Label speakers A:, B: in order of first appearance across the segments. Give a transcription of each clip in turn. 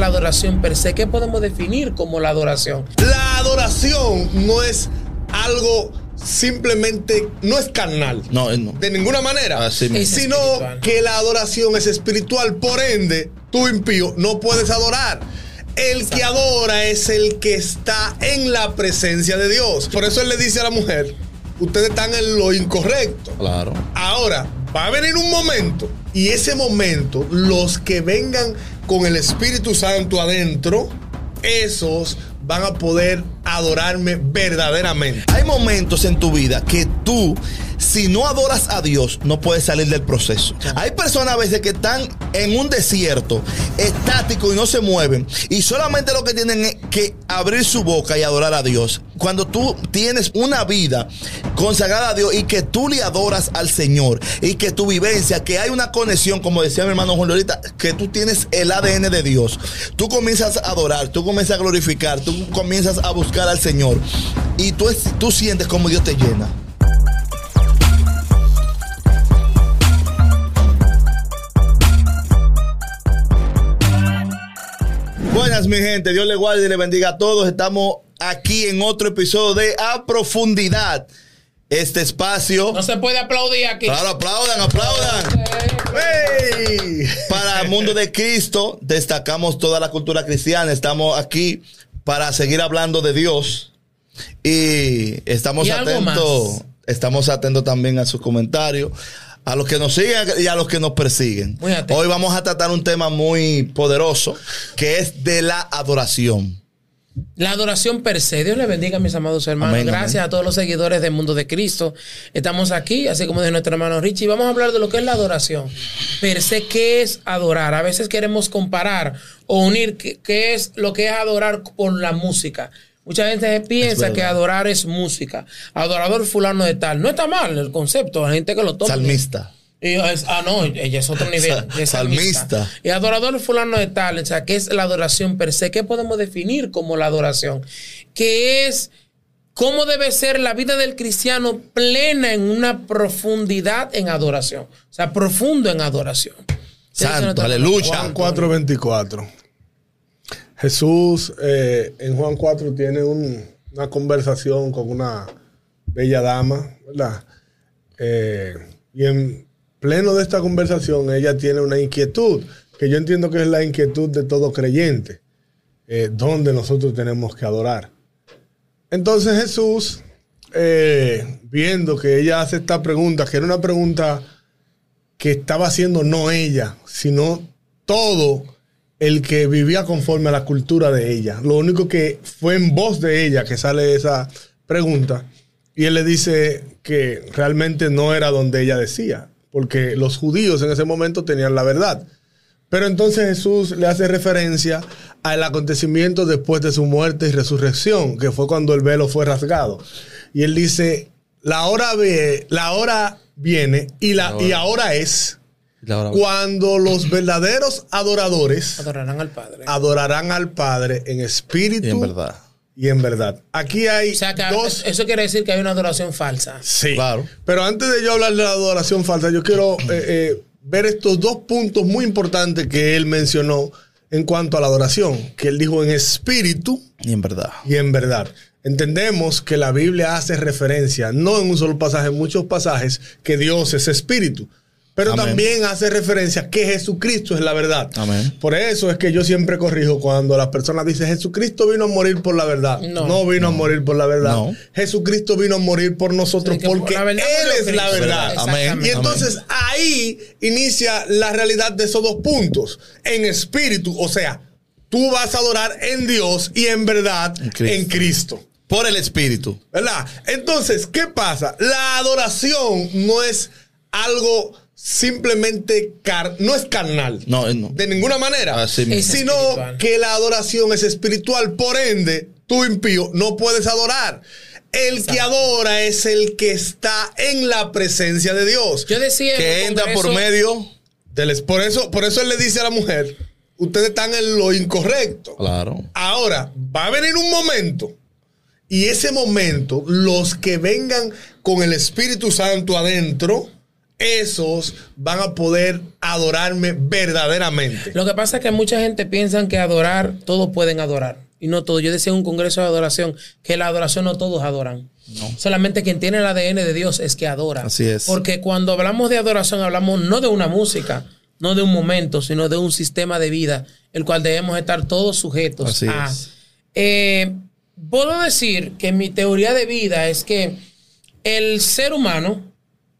A: la adoración per se? ¿Qué podemos definir como la adoración?
B: La adoración no es algo simplemente, no es carnal.
C: No, no.
B: De ninguna manera.
C: Así mismo.
A: Es
B: Sino
A: espiritual.
B: que la adoración es espiritual. Por ende, tú impío no puedes adorar. El que adora es el que está en la presencia de Dios. Por eso él le dice a la mujer, ustedes están en lo incorrecto.
C: Claro.
B: Ahora, va a venir un momento, y ese momento, los que vengan con el Espíritu Santo adentro, esos van a poder adorarme verdaderamente.
C: Hay momentos en tu vida que tú, si no adoras a Dios, no puedes salir del proceso. Hay personas a veces que están en un desierto, estático y no se mueven, y solamente lo que tienen es que abrir su boca y adorar a Dios. Cuando tú tienes una vida consagrada a Dios y que tú le adoras al Señor y que tu vivencia, que hay una conexión, como decía mi hermano Julio ahorita, que tú tienes el ADN de Dios, tú comienzas a adorar, tú comienzas a glorificar, tú comienzas a buscar al Señor y tú, tú sientes como Dios te llena. Buenas, mi gente. Dios le guarde y le bendiga a todos. Estamos aquí en otro episodio de A Profundidad. Este espacio.
A: No se puede aplaudir aquí.
C: Claro, aplaudan, aplaudan. ¡Hey! Para el mundo de Cristo, destacamos toda la cultura cristiana. Estamos aquí para seguir hablando de Dios. Y estamos
A: Y
C: atentos. Estamos atentos también a sus comentarios. A los que nos siguen y a los que nos persiguen. Hoy vamos a tratar un tema muy poderoso que es de la adoración.
A: La adoración per se. Dios le bendiga, mis amados hermanos.
C: Amén,
A: Gracias
C: amén.
A: a todos los seguidores del mundo de Cristo. Estamos aquí, así como de nuestro hermano Richie. y Vamos a hablar de lo que es la adoración. Per se, ¿qué es adorar? A veces queremos comparar o unir qué, qué es lo que es adorar por la música. Mucha gente piensa que adorar es música. Adorador fulano de tal. No está mal el concepto. Hay gente que lo toma.
C: Salmista.
A: Y es- ah, no, ella es otro nivel.
C: Sa-
A: ella es
C: salmista.
A: Y adorador fulano de tal, o sea, ¿qué es la adoración per se? ¿Qué podemos definir como la adoración? Que es cómo debe ser la vida del cristiano plena en una profundidad en adoración. O sea, profundo en adoración.
C: Santo, aleluya.
B: Juan 4:24. Jesús eh, en Juan 4 tiene un- una conversación con una bella dama, ¿verdad? Eh, y en pleno de esta conversación ella tiene una inquietud, que yo entiendo que es la inquietud de todo creyente, eh, donde nosotros tenemos que adorar. Entonces Jesús, eh, viendo que ella hace esta pregunta, que era una pregunta que estaba haciendo no ella, sino todo el que vivía conforme a la cultura de ella. Lo único que fue en voz de ella que sale esa pregunta. Y él le dice que realmente no era donde ella decía, porque los judíos en ese momento tenían la verdad. Pero entonces Jesús le hace referencia al acontecimiento después de su muerte y resurrección, que fue cuando el velo fue rasgado. Y él dice, la hora, ve, la hora viene y, la, y ahora es cuando los verdaderos adoradores
A: Adorarán al Padre.
B: adorarán al Padre en espíritu
C: Y en verdad.
B: Y en verdad. Aquí hay
A: o sea, que
B: dos...
A: eso quiere decir que hay una adoración falsa.
B: Sí.
C: Claro.
B: Pero antes de yo hablar de la adoración falsa, yo quiero eh, eh, ver estos dos puntos muy importantes que él mencionó en cuanto a la adoración, que él dijo en espíritu
C: Y en verdad.
B: y en verdad. Entendemos que la Biblia hace referencia, no en un solo pasaje, en muchos pasajes, que Dios es espíritu. Pero
C: Amén.
B: también hace referencia que Jesucristo es la verdad.
C: Amén.
B: Por eso es que yo siempre corrijo cuando las personas dicen Jesucristo vino a morir por la verdad.
A: No.
B: No, vino a morir por la verdad.
C: No.
B: Jesucristo vino a morir por nosotros
A: Sí, que por
B: porque Él es la verdad.
C: Amén.
B: Y entonces ahí inicia la realidad de esos dos puntos. En espíritu, o sea, tú vas a adorar en Dios y en verdad
C: En Cristo.
B: en Cristo.
C: Por el Espíritu.
B: ¿Verdad? Entonces, ¿qué pasa? La adoración no es algo simplemente car no es carnal.
C: No, no.
B: De ninguna manera.
C: Así mismo.
A: Es
B: Sino
A: espiritual.
B: que la adoración es espiritual. Por ende, tú impío no puedes adorar. El que adora es el que está en la presencia de Dios.
A: Yo decía.
C: Que entra por medio.
B: Del- por, eso, por eso él le dice a la mujer, ustedes están en lo incorrecto.
C: Claro.
B: Ahora, va a venir un momento. Y ese momento, los que vengan con el Espíritu Santo adentro, esos van a poder adorarme verdaderamente.
A: Lo que pasa es que mucha gente piensa que adorar, todos pueden adorar. Y no todos. Yo decía en un congreso de adoración que la adoración no todos adoran. Solamente quien tiene el ADN de Dios es que adora.
C: Así es.
A: Porque cuando hablamos de adoración, hablamos no de una música, no de un momento, sino de un sistema de vida, el cual debemos estar todos sujetos
C: Así
A: a.
C: es.
A: Eh, puedo decir que mi teoría de vida es que el ser humano,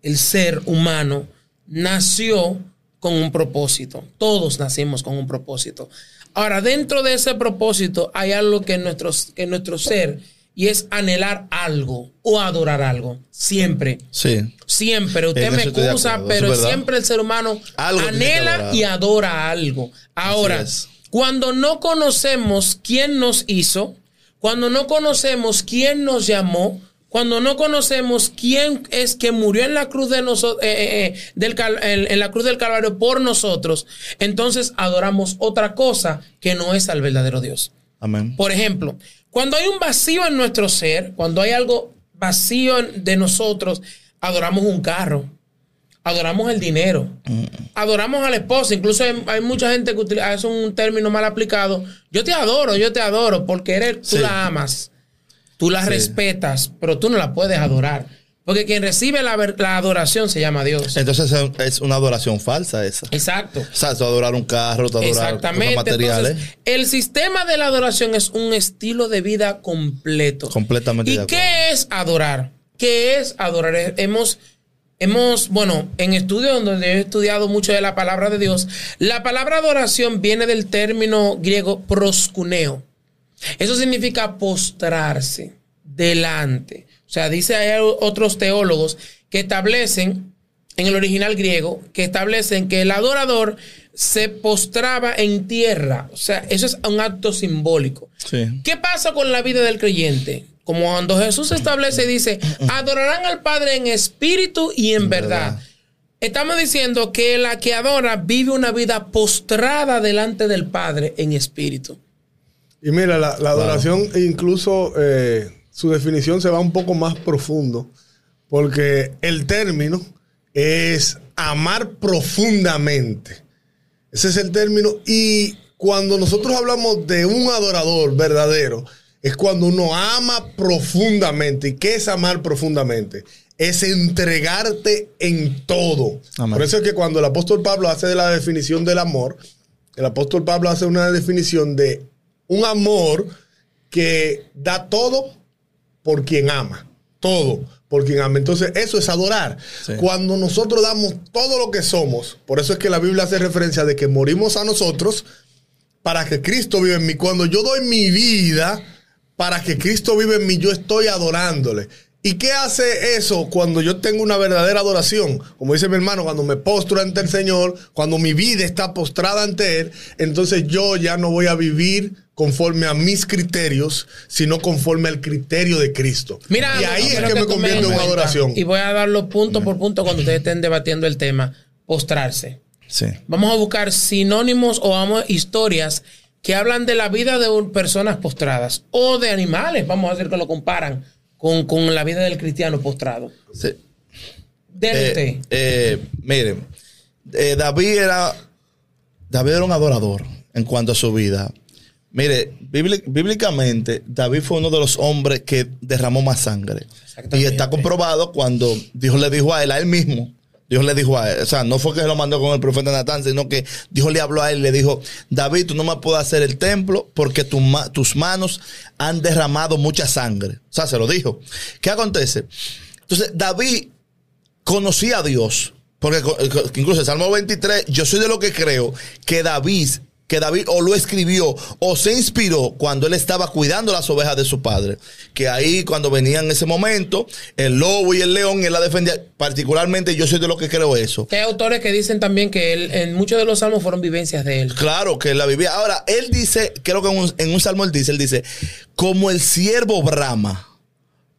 A: el ser humano, nació con un propósito. Todos nacimos con un propósito. Ahora, dentro de ese propósito hay algo que en nuestro, que nuestro ser y es anhelar algo o adorar algo. Siempre.
C: Sí.
A: Siempre. Usted me excusa,
C: acuerdo,
A: pero siempre el ser humano
C: Algo
A: anhela y adora algo. Ahora, cuando no conocemos quién nos hizo, cuando no conocemos quién nos llamó, cuando no conocemos quién es que murió en la cruz de nosotros, del cal- en, en la cruz del Calvario por nosotros, entonces adoramos otra cosa que no es al verdadero Dios.
C: Amén.
A: Por ejemplo, cuando hay un vacío en nuestro ser, cuando hay algo vacío de nosotros, adoramos un carro, adoramos el dinero, adoramos a la esposa. Incluso hay, hay mucha gente que utiliza, es un término mal aplicado. Yo te adoro, yo te adoro, porque eres, tú
C: Sí.
A: la amas, tú la
C: Sí.
A: respetas, pero tú no la puedes adorar. Porque quien recibe la, la adoración se llama Dios.
C: Entonces es- una adoración falsa esa.
A: Exacto.
C: O sea, tú adorar un carro, tú adorar cosas
A: Exactamente.
C: materiales.
A: Entonces, el sistema de la adoración es un estilo de vida completo.
C: Completamente
A: ¿Y
C: de acuerdo.
A: qué es adorar? ¿Qué es adorar? Eh, Hemos, hemos, bueno, en estudios donde he estudiado mucho de la palabra de Dios, la palabra adoración viene del término griego proscuneo. Eso significa postrarse delante. O sea, dice hay otros teólogos que establecen en el original griego que establecen que el adorador se postraba en tierra. O sea, eso es un acto simbólico.
C: Sí.
A: ¿Qué pasa con la vida del creyente? Como cuando Jesús establece y dice, adorarán al Padre en espíritu y en verdad.
C: verdad.
A: Estamos diciendo que la que adora vive una vida postrada delante del Padre en espíritu.
B: Y mira, la, la adoración incluso eh, su definición se va un poco más profundo, porque el término es amar profundamente. Ese es el término. Y cuando nosotros hablamos de un adorador verdadero, es cuando uno ama profundamente. ¿Y qué es amar profundamente? Es entregarte en todo.
C: Amén.
B: Por eso es que cuando el apóstol Pablo hace de la definición del amor, el apóstol Pablo hace una definición de un amor que da todo por quien ama. Todo por quien ama. Entonces, eso es adorar.
C: Sí.
B: Cuando nosotros damos todo lo que somos, por eso es que la Biblia hace referencia de que morimos a nosotros para que Cristo vive en mí. Cuando yo doy mi vida para que Cristo vive en mí, yo estoy adorándole. ¿Y qué hace eso cuando yo tengo una verdadera adoración? Como dice mi hermano, cuando me postro ante el Señor, cuando mi vida está postrada ante Él, entonces yo ya no voy a vivir conforme a mis criterios, sino conforme al criterio de Cristo.
A: Mira,
B: y ahí es que me
A: tú
B: convierte en una adoración.
A: Y voy a darlo punto por punto cuando ustedes estén debatiendo el tema, postrarse.
C: Sí.
A: Vamos a buscar sinónimos o vamos, historias que hablan de la vida de personas postradas o de animales, vamos a hacer que lo comparan con, con la vida del cristiano postrado.
C: Sí. Eh, eh, miren, eh, David era David era un adorador en cuanto a su vida. Mire, bíbli- bíblicamente, David fue uno de los hombres que derramó más sangre. Y está comprobado cuando Dios le dijo a él, a él mismo. Dios le dijo a él, o sea, no fue que se lo mandó con el profeta Natán, sino que Dios le habló a él y le dijo, David, tú no me puedes hacer el templo porque tus manos han derramado mucha sangre. O sea, se lo dijo. ¿Qué acontece? Entonces, David conocía a Dios. Porque incluso el Salmo 23, yo soy de lo que creo que David, que David o lo escribió o se inspiró cuando él estaba cuidando las ovejas de su padre. Que ahí cuando venía en ese momento, el lobo y el león, él la defendía. Particularmente yo soy de lo que creo eso.
A: Que hay autores que dicen también que él, en muchos de los salmos fueron vivencias de él.
C: Claro que él la vivía. Ahora, él dice, creo que en un, en un salmo él dice, él dice, como el siervo brama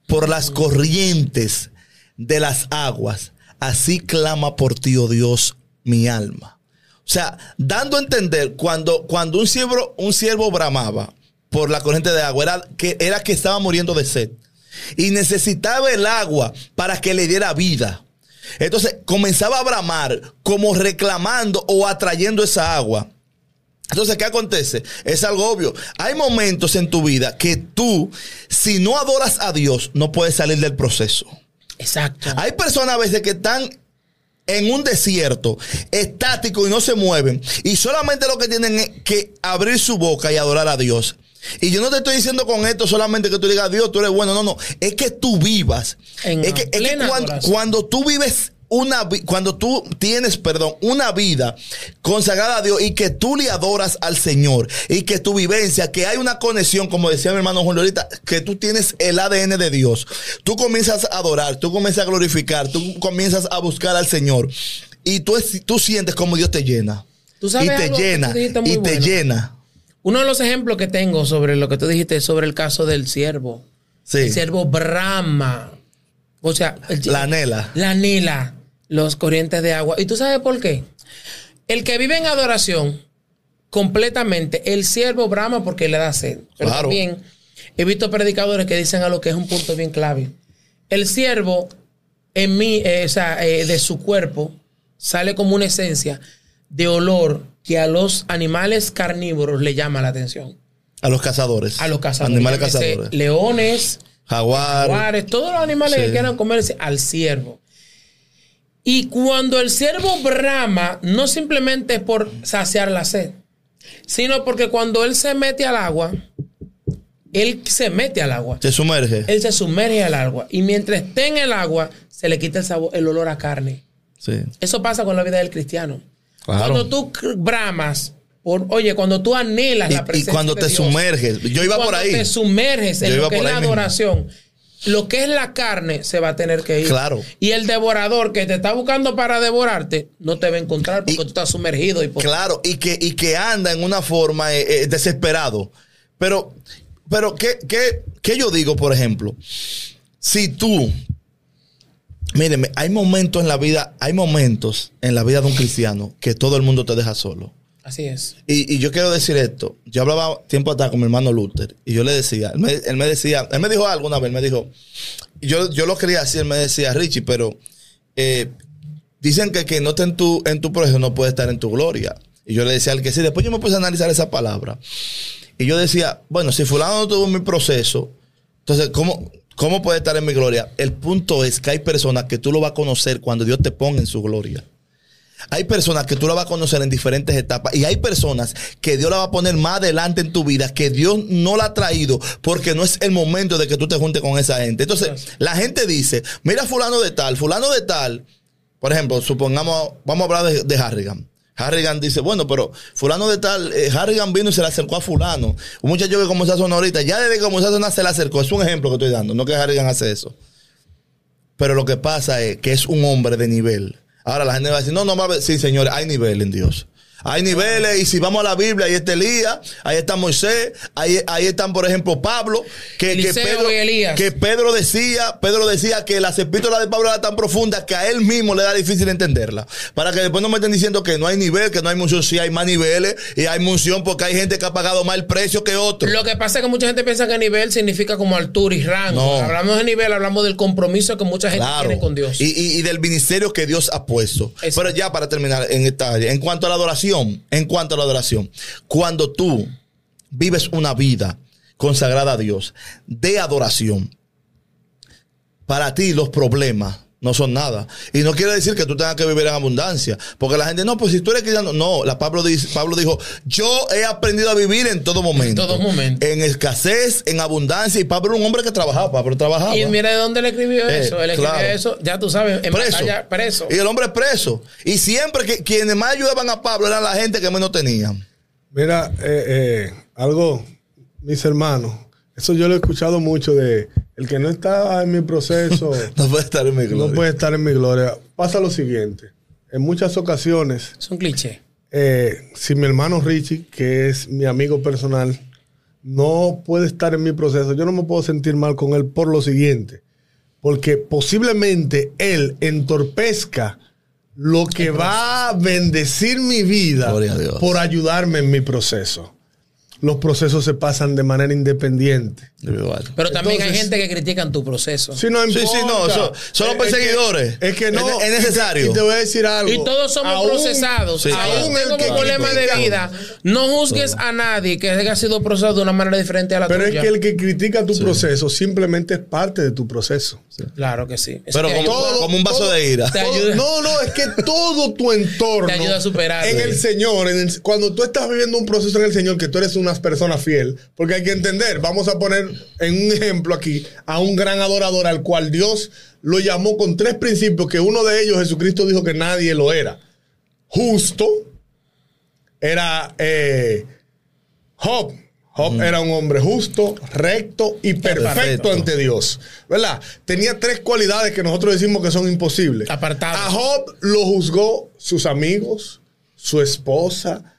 C: por las corrientes de las aguas, así clama por ti, oh Dios, mi alma. O sea, dando a entender, cuando, cuando un siervo, un siervo bramaba por la corriente de agua, era que, era que estaba muriendo de sed. Y necesitaba el agua para que le diera vida. Entonces comenzaba a bramar como reclamando o atrayendo esa agua. Entonces, ¿qué acontece? Es algo obvio. Hay momentos en tu vida que tú, si no adoras a Dios, no puedes salir del proceso.
A: Exacto.
C: Hay personas a veces que están en un desierto, estático y no se mueven, y solamente lo que tienen es que abrir su boca y adorar a Dios. Y yo no te estoy diciendo con esto solamente que tú digas, Dios, tú eres bueno. No, no. Es que tú vivas.
A: En
C: es que, es que cuando, cuando tú vives una cuando tú tienes, perdón, una vida consagrada a Dios y que tú le adoras al Señor y que tu vivencia, que hay una conexión, como decía mi hermano Julio ahorita, que tú tienes el ADN de Dios. Tú comienzas a adorar, tú comienzas a glorificar, tú comienzas a buscar al Señor y tú, es- tú sientes como Dios te llena.
A: Tú sabes
C: y te llena, y te llena.
A: Uno de los ejemplos que tengo sobre lo que tú dijiste sobre el caso del siervo.
C: Sí.
A: El siervo Brahma. O sea, el-
C: La anhela.
A: La anhela, los corrientes de agua. ¿Y tú sabes por qué? El que vive en adoración completamente, el siervo Brahma porque le da sed. Pero
C: Claro.
A: también he visto predicadores que dicen a lo que es un punto bien clave. El siervo en mí, eh, o sea, eh, de su cuerpo, sale como una esencia de olor que a los animales carnívoros le llama la atención.
C: A los cazadores.
A: A los cazadores.
C: Animales cazadores.
A: Leones,
C: Jaguar.
A: jaguares, todos los animales
C: Sí.
A: que quieran comerse al ciervo. Y cuando el ciervo brama, no simplemente es por saciar la sed, sino porque cuando él se mete al agua, él se mete al agua.
C: Se sumerge.
A: Él se sumerge al agua. Y mientras esté en el agua, se le quita el, sabor, el olor a carne.
C: Sí.
A: Eso pasa con la vida del cristiano.
C: Claro.
A: Cuando tú bramas, por, oye, cuando tú anhelas
C: Y-
A: la
C: y
A: presencia
C: cuando
A: de
C: te
A: Dios,
C: sumerges. Yo iba por
A: cuando
C: ahí.
A: te sumerges en lo que es la
C: mismo.
A: Lo que es la carne se va a tener que ir.
C: Claro.
A: Y el devorador que te está buscando para devorarte, no te va a encontrar porque
C: Y-
A: tú estás sumergido. Y por-
C: Claro, y que, y que anda en una forma eh, eh, desesperado. Pero, pero ¿qué, qué, qué yo digo, por ejemplo? Si tú, míreme, hay momentos en la vida, hay momentos en la vida de un cristiano que todo el mundo te deja solo.
A: Así es.
C: Y, yo quiero decir esto. Yo hablaba tiempo atrás con mi hermano Luther y yo le decía, él me, decía, él me dijo algo una vez, me dijo, yo, yo lo quería decir, él me decía, Richie, pero eh, dicen que que no está en tu, en tu proceso no puede estar en tu gloria. Y yo le decía al que sí, después yo me puse a analizar esa palabra. Y yo decía, bueno, si fulano no tuvo mi proceso, entonces, ¿cómo, ¿cómo puede estar en mi gloria? El punto es que hay personas que tú lo vas a conocer cuando Dios te ponga en su gloria. Hay personas que tú la vas a conocer en diferentes etapas y hay personas que Dios la va a poner más adelante en tu vida que Dios no la ha traído porque no es el momento de que tú te juntes con esa gente. Entonces, la gente dice, mira fulano de tal, fulano de tal. Por ejemplo, supongamos, vamos a hablar de, de Harrigan. Harrigan dice, bueno, pero fulano de tal, eh, Harrigan vino y se le acercó a fulano. Un muchacho que comenzó a sonar ahorita, ya desde que comenzó a sonar se le acercó. Es un ejemplo que estoy dando, no que Harrigan hace eso. Pero lo que pasa es que es un hombre de nivel. Ahora la gente va a decir, no, no. Sí, señores, hay nivel en Dios. Hay niveles, y si vamos a la Biblia, ahí está Elías, ahí está Moisés, ahí, ahí están, por ejemplo, Pablo, que, que Pedro, que Pedro decía, Pedro decía que las epístolas de Pablo eran tan profundas que a él mismo le da difícil entenderla. Para que después no me estén diciendo que no hay nivel, que no hay munción, sí hay más niveles, y hay munción porque hay gente que ha pagado más el precio que otro.
A: Lo que pasa es que mucha gente piensa que nivel significa como altura y rango.
C: No.
A: Hablamos de nivel, hablamos del compromiso que mucha gente
C: Claro.
A: tiene con Dios.
C: Y, y- y del ministerio que Dios ha puesto.
A: Exacto.
C: Pero ya para terminar en esta área, en cuanto a la adoración, en cuanto a la adoración, cuando tú vives una vida consagrada a Dios de adoración, para ti los problemas no son nada. Y no quiere decir que tú tengas que vivir en abundancia. Porque la gente, no, pues si tú eres cristiano, no. La Pablo, dice, Pablo dijo, yo he aprendido a vivir en todo momento.
A: todo momento.
C: En escasez, en abundancia. Y Pablo era un hombre que trabajaba. Pablo trabajaba.
A: Y mira de dónde le escribió
C: Eh,
A: eso. Él escribió
C: claro.
A: eso, ya tú sabes, en
C: preso.
A: batalla, preso.
C: Y el hombre es preso. Y siempre que quienes más ayudaban a Pablo eran la gente que menos tenían.
B: Mira, eh, eh, algo, mis hermanos, eso yo lo he escuchado mucho de el que no está en mi proceso
C: No puede estar en mi
B: no
C: gloria.
B: puede estar en mi gloria. Pasa lo siguiente, en muchas ocasiones,
A: Es un cliché.
B: eh, si mi hermano Richie, que es mi amigo personal, no puede estar en mi proceso, yo no me puedo sentir mal con él por lo siguiente, porque posiblemente él entorpezca lo que va a bendecir mi vida
C: Gloria a Dios.
B: por ayudarme en mi proceso. Los procesos se pasan de manera independiente.
C: Individual.
A: Pero también hay gente que critican tu proceso.
B: Si no
C: Sí,
B: importa.
C: sí, no, eso- son los
B: Es que-
C: perseguidores.
B: Es que, no.
C: Es- es necesario.
B: Y te voy a decir algo.
A: Y todos somos
B: Aún-
A: procesados.
C: Sí,
A: Aún tengo
B: el que
A: un problema de
B: critica-
A: vida. No juzgues a nadie que haya sido procesado de una manera diferente a la
B: Pero es
A: tuya.
B: que el que critica tu proceso simplemente es parte de tu proceso.
A: Claro que sí. Es
C: Pero
A: que
C: como, un vaso
B: todo-
C: de ira.
A: Te
B: Todo-
A: ayuda.
B: No, no, es que todo tu entorno.
A: Te ayuda a superar.
B: En el Señor, en el- cuando tú estás viviendo un proceso en el Señor, que tú eres una persona fiel, porque hay que entender, vamos a poner en un ejemplo aquí a un gran adorador al cual Dios lo llamó con tres principios, que uno de ellos Jesucristo dijo que nadie lo era. Justo, era eh, Job. Job era un hombre justo, recto y perfecto,
C: Perfecto.
B: ante Dios. ¿Verdad? Tenía tres cualidades que nosotros decimos que son imposibles.
A: Apartado.
B: A Job lo juzgó sus amigos, su esposa,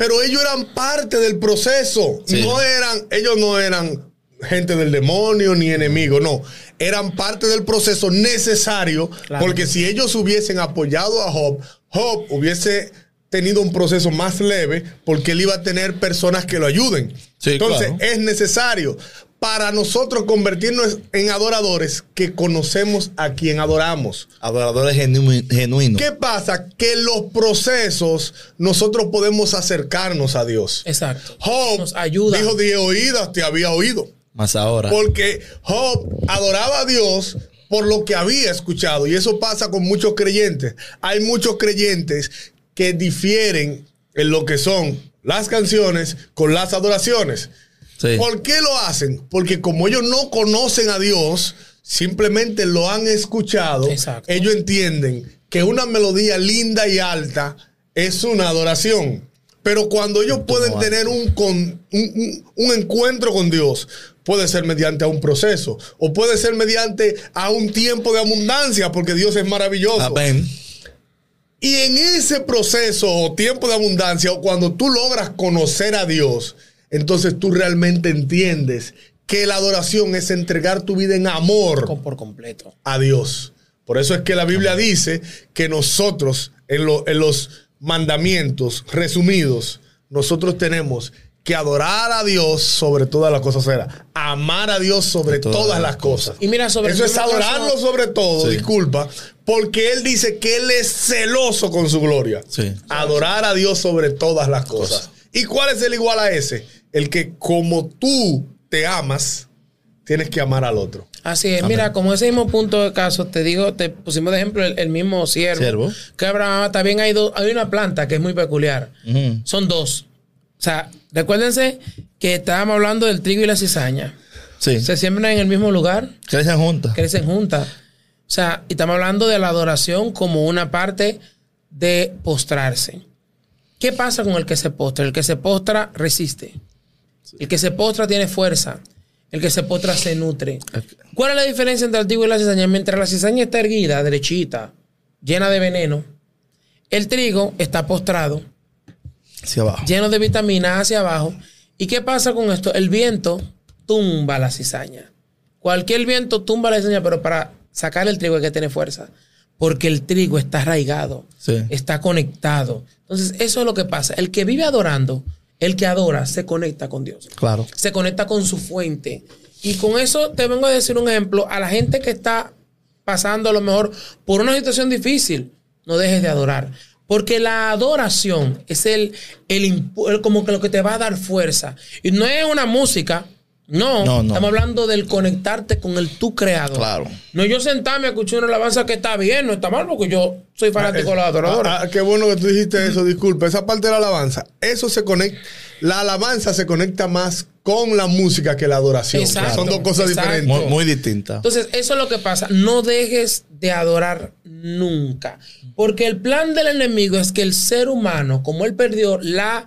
B: pero ellos eran parte del proceso.
C: Sí.
B: No eran, ellos no eran gente del demonio ni enemigos, no. Eran parte del proceso necesario,
A: Claro.
B: porque si ellos hubiesen apoyado a Job, Job hubiese tenido un proceso más leve, porque él iba a tener personas que lo ayuden.
C: Sí,
B: Entonces,
C: claro.
B: es necesario para nosotros convertirnos en adoradores que conocemos a quien adoramos.
C: Adoradores genu- genuinos.
B: ¿Qué pasa? Que en los procesos nosotros podemos acercarnos a Dios.
A: Exacto.
B: Job
A: Nos ayuda.
B: dijo, de oídas te había oído.
C: Más ahora.
B: Porque Job adoraba a Dios por lo que había escuchado. Y eso pasa con muchos creyentes. Hay muchos creyentes que difieren en lo que son las canciones con las adoraciones.
C: Sí.
B: ¿Por qué lo hacen? Porque como ellos no conocen a Dios, simplemente lo han escuchado,
A: Exacto.
B: ellos entienden que una melodía linda y alta es una adoración. Pero cuando ellos pueden tener un, con- un, un- un encuentro con Dios, puede ser mediante a un proceso o puede ser mediante a un tiempo de abundancia, porque Dios es maravilloso.
C: Amén.
B: Y en ese proceso o tiempo de abundancia, o cuando tú logras conocer a Dios, entonces tú realmente entiendes que la adoración es entregar tu vida en amor
A: por completo.
B: a Dios. Por eso es que la Biblia dice que nosotros, en, lo- en los mandamientos resumidos, nosotros tenemos que adorar a Dios sobre todas las cosas. O sea, amar a Dios sobre
C: todas
B: todas,
C: las
B: cosas.
A: Y mira, sobre
B: Eso es adorarlo
A: caso-
B: sobre todo,
C: Sí.
B: disculpa, porque Él dice que Él es celoso con su gloria.
C: Sí.
B: Adorar a Dios sobre todas las cosas. ¿Y cuál es el igual a ese? El que como tú te amas, tienes que amar al otro.
A: Así es, mira, como ese mismo punto de caso, te digo, te pusimos de ejemplo el, el mismo siervo.
C: Siervo.
A: Que Abraham también hay, dos- hay una planta que es muy peculiar. Son dos. O sea, recuérdense que estábamos hablando del trigo y la cizaña.
C: Sí.
A: Se siembran en el mismo lugar,
C: Crecen juntas.
A: crecen juntas. O sea, y estamos hablando de la adoración como una parte de postrarse. ¿Qué pasa con el que se postra? El que se postra resiste. El que se postra tiene fuerza. El que se postra se nutre. ¿Cuál es la diferencia entre el trigo y la cizaña? Mientras la cizaña está erguida, derechita, llena de veneno, el trigo está postrado,
C: Hacia abajo.
A: lleno de vitaminas hacia abajo. ¿Y qué pasa con esto? El viento tumba la cizaña. Cualquier viento tumba la cizaña, pero para sacar el trigo hay que tener fuerza. Porque el trigo está arraigado,
C: Sí.
A: está conectado. Entonces, eso es lo que pasa. El que vive adorando, el que adora, se conecta con Dios
C: Claro.
A: se conecta con su fuente. Y con eso te vengo a decir un ejemplo. A la gente que está pasando a lo mejor por una situación difícil, no dejes de adorar. Porque la adoración es el, el, el- como que lo que te va a dar fuerza. Y no es una música. No,
C: No, no.
A: estamos hablando del conectarte con el tu creador.
C: Claro.
A: No yo sentarme a escuchar una alabanza que está bien, no está mal, porque yo soy fanático de los adoradores.
B: Ah, ah, qué bueno que tú dijiste eso, disculpa. Esa parte de la alabanza, eso se conecta. La alabanza se conecta más con la música que la adoración.
A: Exacto,
B: Son dos cosas
A: exacto.
B: diferentes.
C: Muy, muy distinta.
A: Entonces, eso es lo que pasa. No dejes de adorar nunca. Porque el plan del enemigo es que el ser humano, como él perdió la,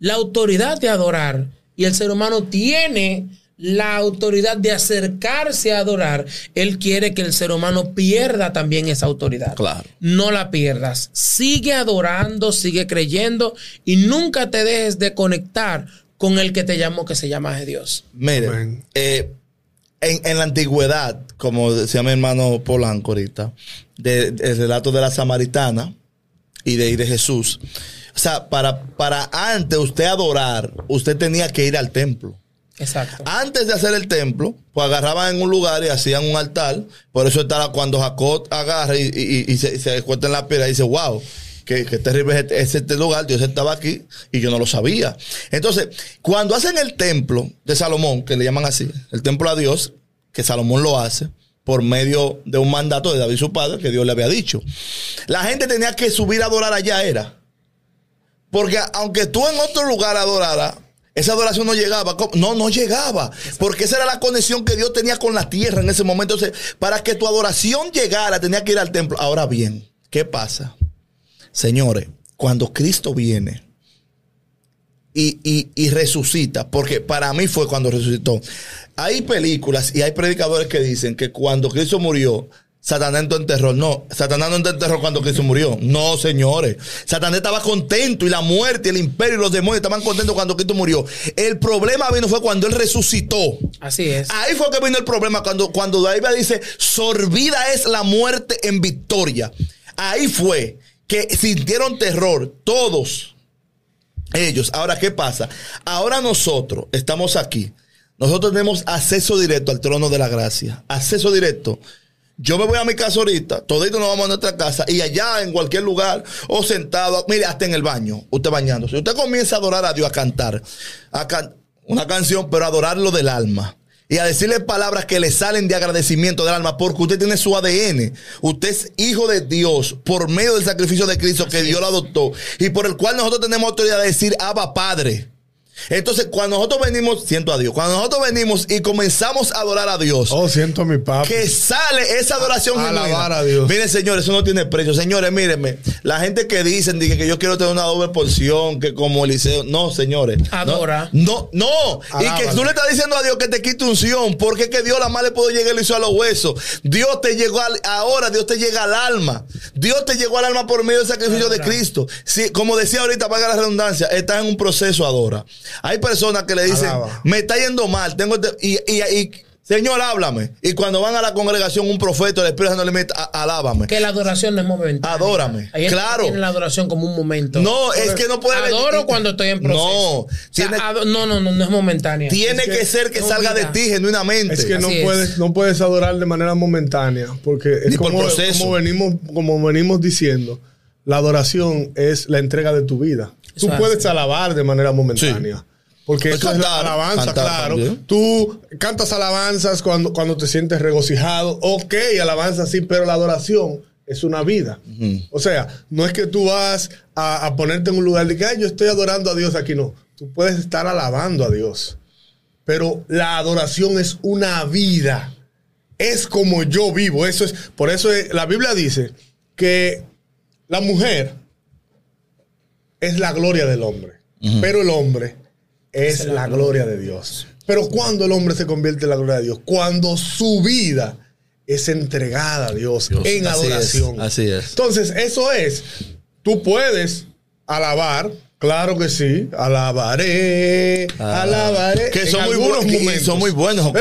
A: la autoridad de adorar, y el ser humano tiene la autoridad de acercarse a adorar, él quiere que el ser humano pierda también esa autoridad.
C: Claro.
A: No la pierdas. Sigue adorando, sigue creyendo y nunca te dejes de conectar con el que te llamó, que se llama Dios.
C: Mire,
B: Amén.
C: eh, en, en la antigüedad, como decía mi hermano Polanco ahorita, de- del relato de la samaritana y de, de Jesús, O sea, para, para antes usted adorar, usted tenía que ir al templo.
A: Exacto.
C: Antes de hacer el templo, pues agarraban en un lugar y hacían un altar. Por eso estaba cuando Jacob agarra y, y- y se, se en la piedra y dice, wow, qué, qué terrible es este, es este lugar. Dios estaba aquí y yo no lo sabía. Entonces, cuando hacen el templo de Salomón, que le llaman así, el templo a Dios, que Salomón lo hace por medio de un mandato de David su padre que Dios le había dicho. La gente tenía que subir a adorar allá era. Porque aunque tú en otro lugar adoraras, esa adoración no llegaba. ¿Cómo? No, no llegaba. Porque esa era la conexión que Dios tenía con la tierra en ese momento. Entonces, para que tu adoración llegara, tenía que ir al templo. Ahora bien, ¿qué pasa? Señores, cuando Cristo viene y, y- y resucita, porque para mí fue cuando resucitó. Hay películas y hay predicadores que dicen que cuando Cristo murió, Satanás entró en terror. No, Satanás no entró en terror cuando Cristo murió. No, señores. Satanás estaba contento y la muerte, el imperio y los demonios estaban contentos cuando Cristo murió. El problema vino fue cuando él resucitó.
A: Así es.
C: Ahí fue que vino el problema cuando, cuando David dice, sorbida es la muerte en victoria. Ahí fue que sintieron terror todos ellos. Ahora, ¿qué pasa? Ahora nosotros estamos aquí. Nosotros tenemos acceso directo al trono de la gracia. Acceso directo. Yo me voy a mi casa ahorita, todito nos vamos a nuestra casa y allá en cualquier lugar o sentado, mire, hasta en el baño, usted bañándose. Usted comienza a adorar a Dios, a cantar, a can- una canción, pero a adorarlo del alma. Y a decirle palabras que le salen de agradecimiento del alma, porque usted tiene su ADN. Usted es hijo de Dios por medio del sacrificio de Cristo que Dios lo adoptó y por el cual nosotros tenemos autoridad de decir Abba Padre. Entonces, cuando nosotros venimos, siento a Dios, cuando nosotros venimos y comenzamos a adorar a Dios,
B: Oh, siento a mi papá.
C: que sale esa adoración
B: A- alabar a Dios.
C: Miren, señores, eso no tiene precio. Señores, mírenme. La gente que dicen dije, que yo quiero tener una doble porción, que como Eliseo. No, señores.
A: Adora.
C: No, no. no. Y que tú le estás diciendo a Dios que te quite unción. Porque es que Dios la más le puedo llegar y le hizo a los huesos. Dios te llegó al- ahora, Dios te llega al alma. Dios te llegó al alma por medio del sacrificio de Cristo. Si, como decía ahorita, paga la redundancia, estás en un proceso adora. Hay personas que le dicen,
B: Alaba.
C: me está yendo mal, tengo este- y, y- y- Señor, háblame. Y cuando van a la congregación, un profeta, el Espíritu Santo le mete, "A- alábame.
A: Que la adoración no es momentánea.
C: Adórame.
A: Hay
C: Claro.
A: tiene la adoración como un momento.
C: No, es que no puede
A: Adoro
C: venir-
A: cuando estoy en proceso.
C: No,
A: O sea,
C: tiene-
A: ado- no, no, no, no es momentánea.
C: Tiene
B: Es
C: que,
B: que
C: ser que
A: no
C: salga de ti genuinamente.
B: Es que no
A: es.
B: puedes, no puedes adorar de manera momentánea, porque es
C: Ni por proceso.
B: como venimos, como venimos diciendo, la adoración es la entrega de tu vida. Tú
A: es
B: puedes alabar de manera momentánea. Porque
C: Pues
B: eso es la alabanza,
C: cantar
B: claro.
C: también.
B: Tú cantas alabanzas cuando, cuando te sientes regocijado. Ok, alabanza sí, pero la adoración es una vida. O sea, no es que tú vas a, a ponerte en un lugar de que "Ay, yo estoy adorando a Dios aquí, no. Tú puedes estar alabando a Dios. Pero la adoración es una vida. Es como yo vivo. Eso es. Por eso es- la Biblia dice que la mujer es la gloria del hombre. Pero el hombre es la gloria de Dios. Pero cuando el hombre se convierte en la gloria de Dios, cuando su vida es entregada a Dios, en
C: Así es,
B: adoración.
C: así es.
B: Entonces, eso es, tú puedes alabar, claro que sí, alabaré,
C: Ah,
B: alabaré.
C: que
B: en
C: son muy
B: algunos
C: buenos, y son muy buenos.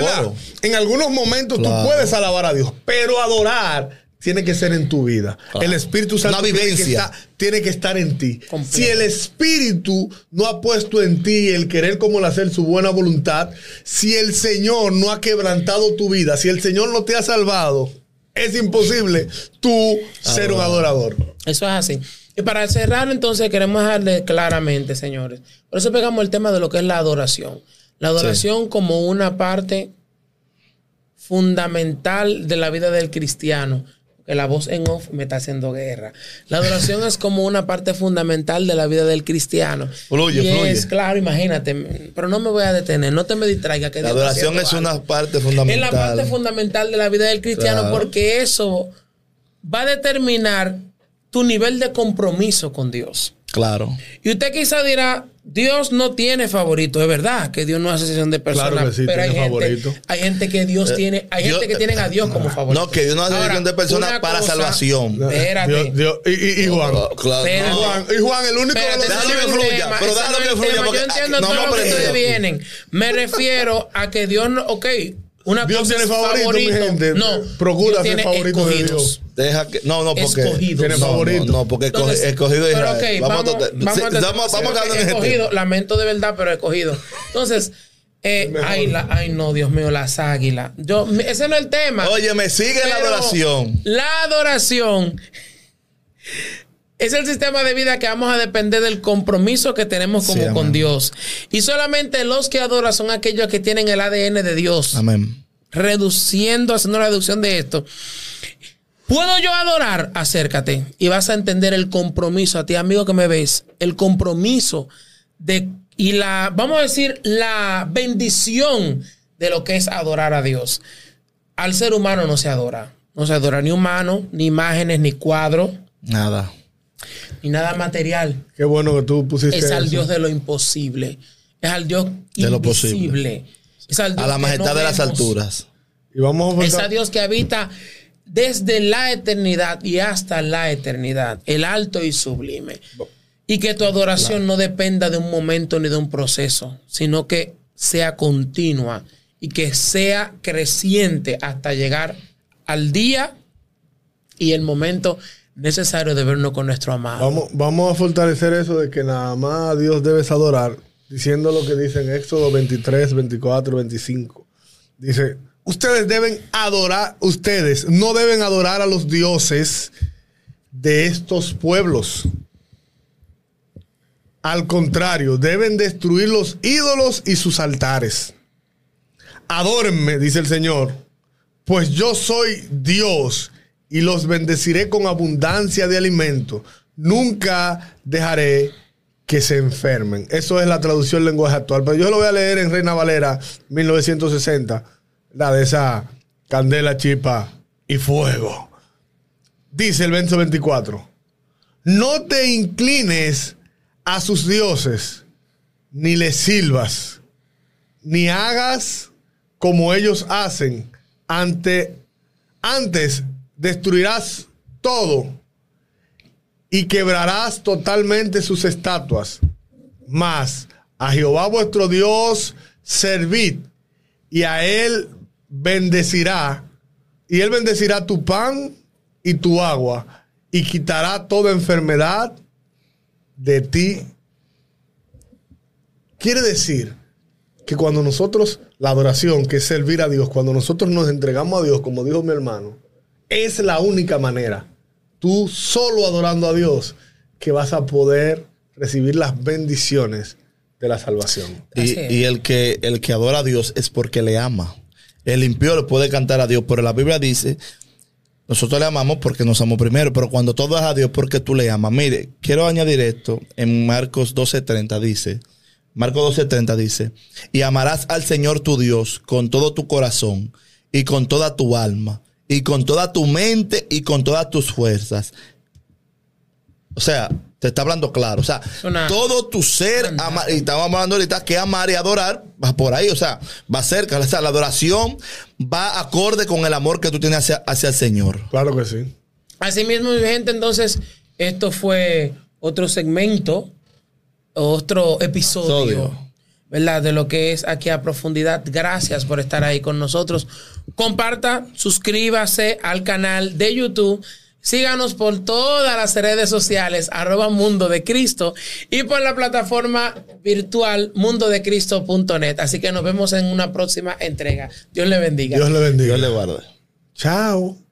B: En algunos momentos
C: Claro.
B: tú puedes alabar a Dios, pero adorar tiene que ser en tu vida.
C: Claro.
B: El Espíritu Santo
C: Una
B: tiene que,
C: vivencia.
B: estar, tiene que estar en ti.
A: Completo.
B: Si el Espíritu no ha puesto en ti el querer como el hacer su buena voluntad, si el Señor no ha quebrantado tu vida, si el Señor no te ha salvado, es imposible tú ser un adorador.
A: Eso es así. Y para cerrar, entonces, queremos dejarle claramente, señores. Por eso pegamos el tema de lo que es la adoración. La adoración como una parte fundamental de la vida del cristiano. Que la voz en off me está haciendo guerra. La adoración es como una parte fundamental de la vida del cristiano.
C: Fluye,
A: y
C: fluye.
A: Es claro, imagínate. Pero no me voy a detener, no te me distraiga. Que
C: La
A: Dios
C: adoración es
A: algo.
C: una parte
A: Es
C: fundamental.
A: la parte fundamental de la vida del cristiano
C: Claro.
A: porque eso va a determinar tu nivel de compromiso con Dios.
C: Claro.
A: Y usted quizá dirá, Dios no tiene favorito, es verdad que Dios no hace sesión de personas,
B: Claro que sí,
A: pero hay
B: tiene
A: gente,
B: favorito.
A: hay gente que Dios
C: Eh,
A: tiene, hay
C: Dios-
A: gente que tienen a Dios como favorito.
C: No, que Dios no hace sesión de personas para
A: cosa-
C: salvación.
A: Espérate.
B: Dios- Dios- y, y- y Juan.
C: Claro. No.
B: Juan, y Juan, el único de
A: Espérate,
B: los
C: Déjalo
A: no
C: que fluya, pero déjalo que fluya, porque
A: Yo entiendo
C: no
A: todo lo que ustedes vienen. Me refiero a que Dios no, ok, Una
B: Dios
A: cosa
B: tiene
A: es
B: favorito, mi
A: favorito.
B: gente.
A: No,
B: Procura
A: Dios
B: ser
A: tiene
B: favorito de
A: escogidos.
B: Dios.
C: Deja que. No, no, porque.
A: Escogidos.
B: Tiene
C: No,
B: favorito.
C: No, no, porque
A: Entonces,
C: escogido de
A: pero
C: Israel.
A: ok,
C: vamos,
A: vamos,
C: a
A: vamos,
C: sí,
A: a
C: vamos, vamos a darle un ejemplo.
A: escogido, lamento de verdad, pero escogido. Entonces, eh, ay, la- ay, no, Dios mío, las águilas. Yo, ese no es el tema.
C: Oye, me sigue la adoración.
A: La adoración es el sistema de vida que vamos a depender del compromiso que tenemos como
C: Sí,
A: con Dios. Y solamente los que adoran son aquellos que tienen el ADN de Dios.
C: Amén.
A: Reduciendo, haciendo la reducción de esto. ¿Puedo yo adorar? Acércate y vas a entender el compromiso, a ti amigo que me ves, el compromiso de, y la, vamos a decir, la bendición de lo que es adorar a Dios. Al ser humano no se adora. No se adora ni humano, ni imágenes, ni cuadros,
C: Nada.
A: Ni nada material.
B: Qué bueno que tú pusiste
A: Es al
B: eso.
A: Dios de lo imposible. Es al Dios
C: De lo
A: invisible. Es al Dios
C: A la majestad
A: no
C: de las
A: vemos.
C: alturas.
B: Y vamos a
A: Es a Dios que habita desde la eternidad y hasta la eternidad, el alto y sublime. Y que tu adoración no dependa de un momento ni de un proceso, sino que sea continua y que sea creciente hasta llegar al día y el momento necesario de vernos con nuestro amado.
B: Vamos, vamos a fortalecer eso de que nada más a Dios debes adorar, diciendo lo que dice en Éxodo 23, 24, 25. Dice, ustedes deben adorar, ustedes no deben adorar a los dioses de estos pueblos. Al contrario, deben destruir los ídolos y sus altares. Adórenme, dice el Señor, pues yo soy Dios y los bendeciré con abundancia de alimento. Nunca dejaré que se enfermen. Eso es la traducción en lenguaje actual. Pero yo lo voy a leer en Reina Valera 1960, la de esa candela, chispa y fuego. Dice el verso 24: No te inclines a sus dioses, ni les silbas, ni hagas como ellos hacen. Ante, antes destruirás todo y quebrarás totalmente sus estatuas. Mas a Jehová vuestro Dios servid y a él bendecirá y él bendecirá tu pan y tu agua y quitará toda enfermedad de ti. Quiere decir que cuando nosotros, la adoración, que es servir a Dios, cuando nosotros nos entregamos a Dios, como dijo mi hermano, es la única manera, tú solo adorando a Dios, que vas a poder recibir las bendiciones de la salvación.
C: Y, el, que, el que adora a Dios es porque le ama. El impío le puede cantar a Dios, pero la Biblia dice, nosotros le amamos porque nos amó primero, pero cuando todo es a Dios porque tú le amas. Mire, quiero añadir esto, en Marcos 12:30 dice, Marcos 12:30 dice, y amarás al Señor tu Dios con todo tu corazón y con toda tu alma y con toda tu mente y con todas tus fuerzas. O sea, te está hablando claro. O sea,
A: Una-
C: todo tu ser, ama- y estamos hablando ahorita que amar y adorar, va por ahí. O sea, va cerca. O sea, la adoración va acorde con el amor que tú tienes hacia, hacia el Señor.
B: Claro que sí.
A: Asimismo, mi gente, entonces, esto fue otro segmento, otro episodio,
C: Episodio.
A: ¿Verdad? De lo que es aquí a profundidad. Gracias por estar ahí con nosotros. Comparta, suscríbase al canal de YouTube. Síganos por todas las redes sociales, arroba Mundo de Cristo, y por la plataforma virtual mundodecristo.net. Así que nos vemos en una próxima entrega. Dios le bendiga.
B: Dios le bendiga.
C: Dios le guarde.
B: Chao.